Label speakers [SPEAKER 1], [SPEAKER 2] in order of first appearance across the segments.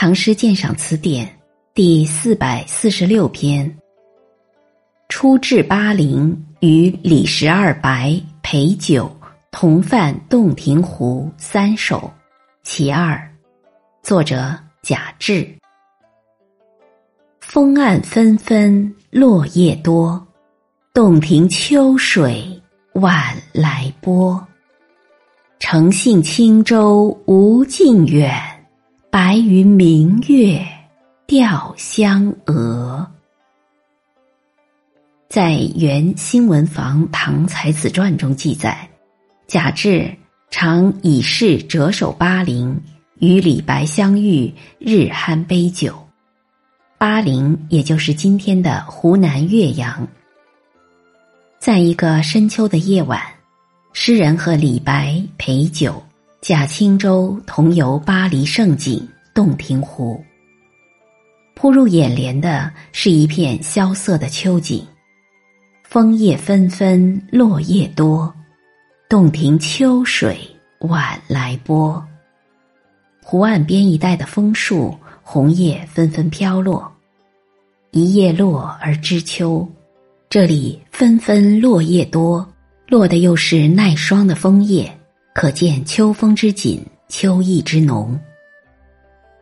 [SPEAKER 1] 唐诗鉴赏词典第四百四十六篇。初至巴陵，与李十二白陪酒，同泛洞庭湖三首，其二。作者贾至。风暗纷纷落叶多，洞庭秋水晚来波。诚信轻舟无尽远。白云明月钓香娥，在《原新闻房唐才子传》中记载，贾至常以事折守巴陵，与李白相遇，日酣杯酒。巴陵也就是今天的湖南岳阳。在一个深秋的夜晚，诗人和李白陪酒。驾轻舟同游巴黎胜景洞庭湖。扑入眼帘的是一片萧瑟的秋景，枫叶纷纷，落叶多，洞庭秋水晚来波。湖岸边一带的枫树红叶纷纷飘落，一叶落而知秋。这里纷纷落叶多，落的又是耐霜的枫叶。可见秋风之紧，秋意之浓。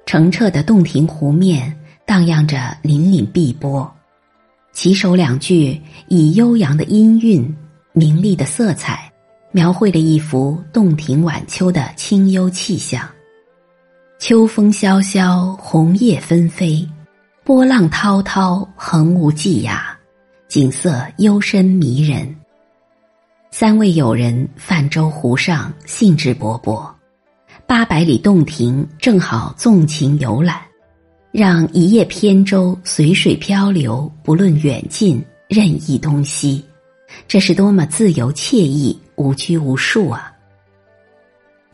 [SPEAKER 1] 澄澈的洞庭湖面荡漾着粼粼碧波，起首两句以悠扬的音韵、明丽的色彩，描绘了一幅洞庭晚秋的清幽气象。秋风萧萧，红叶纷飞，波浪滔滔，横无际涯，景色幽深迷人。三位友人泛舟湖上，兴致勃勃。八百里洞庭正好纵情游览，让一叶扁舟随水漂流，不论远近，任意东西。这是多么自由惬意、无拘无束啊！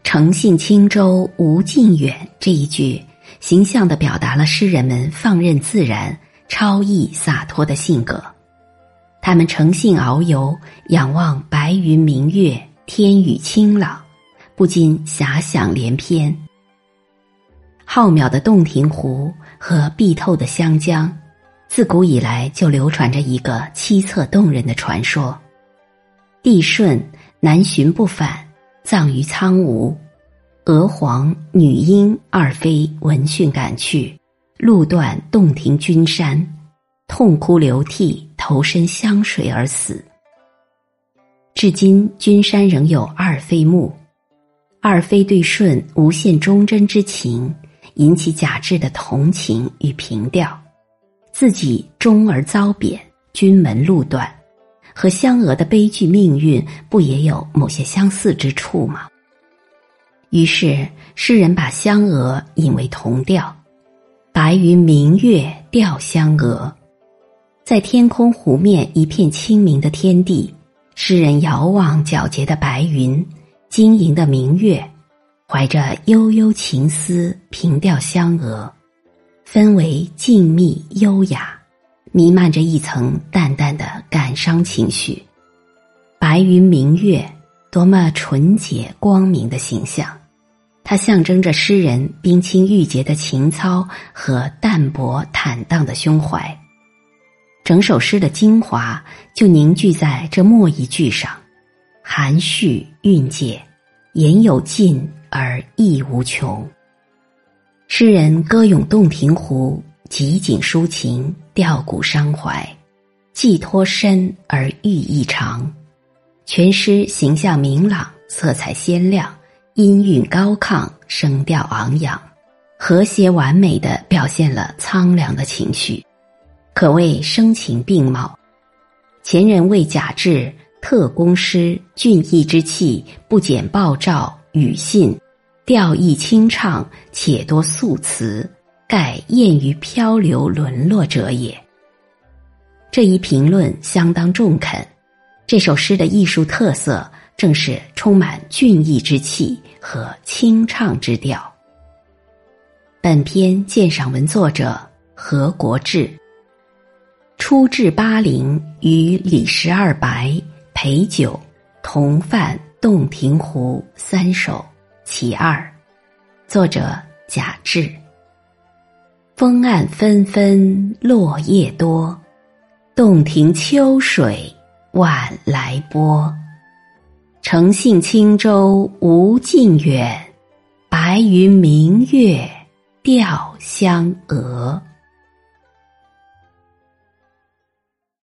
[SPEAKER 1] 诚信轻舟无尽远这一句，形象的表达了诗人们放任自然、超逸洒脱的性格。他们诚信遨游，仰望白云明月，天宇清朗，不禁遐想连篇。浩渺的洞庭湖和碧透的湘江，自古以来就流传着一个凄恻动人的传说：帝舜南巡不返，葬于苍梧；娥皇、女英二妃闻讯赶去，路断洞庭君山。痛哭流涕，投身湘水而死。至今，君山仍有二妃墓。二妃对舜无限忠贞之情，引起贾至的同情与凭吊。自己终而遭贬，君门路断，和湘娥的悲剧命运，不也有某些相似之处吗？于是，诗人把湘娥引为同调：“白云明月钓湘娥。”在天空湖面一片清明的天地，诗人遥望皎洁的白云，晶莹的明月，怀着悠悠情思凭吊香娥，氛围静谧优雅，弥漫着一层淡淡的感伤情绪。白云明月，多么纯洁光明的形象！它象征着诗人冰清玉洁的情操和淡泊坦荡的胸怀。整首诗的精华就凝聚在这末一句上，含蓄蕴藉，言有尽而意无穷。诗人歌咏洞庭湖，集景抒情，吊古伤怀，寄托深而寓意长。全诗形象明朗，色彩鲜亮，音韵高亢，声调昂扬，和谐完美的表现了苍凉的情绪。可谓声情并茂，前人为贾至特工诗，俊逸之气不减鲍照语信，调意清畅，且多素词，盖艳于漂流沦落者也。这一评论相当中肯。这首诗的艺术特色正是充满俊逸之气和清畅之调。本篇鉴赏文作者何国志。初至巴陵，与李十二白陪酒，同泛洞庭湖三首其二。作者贾至。风岸纷纷落叶多，洞庭秋水晚来波。诚信轻舟无尽远，白云明月吊香娥。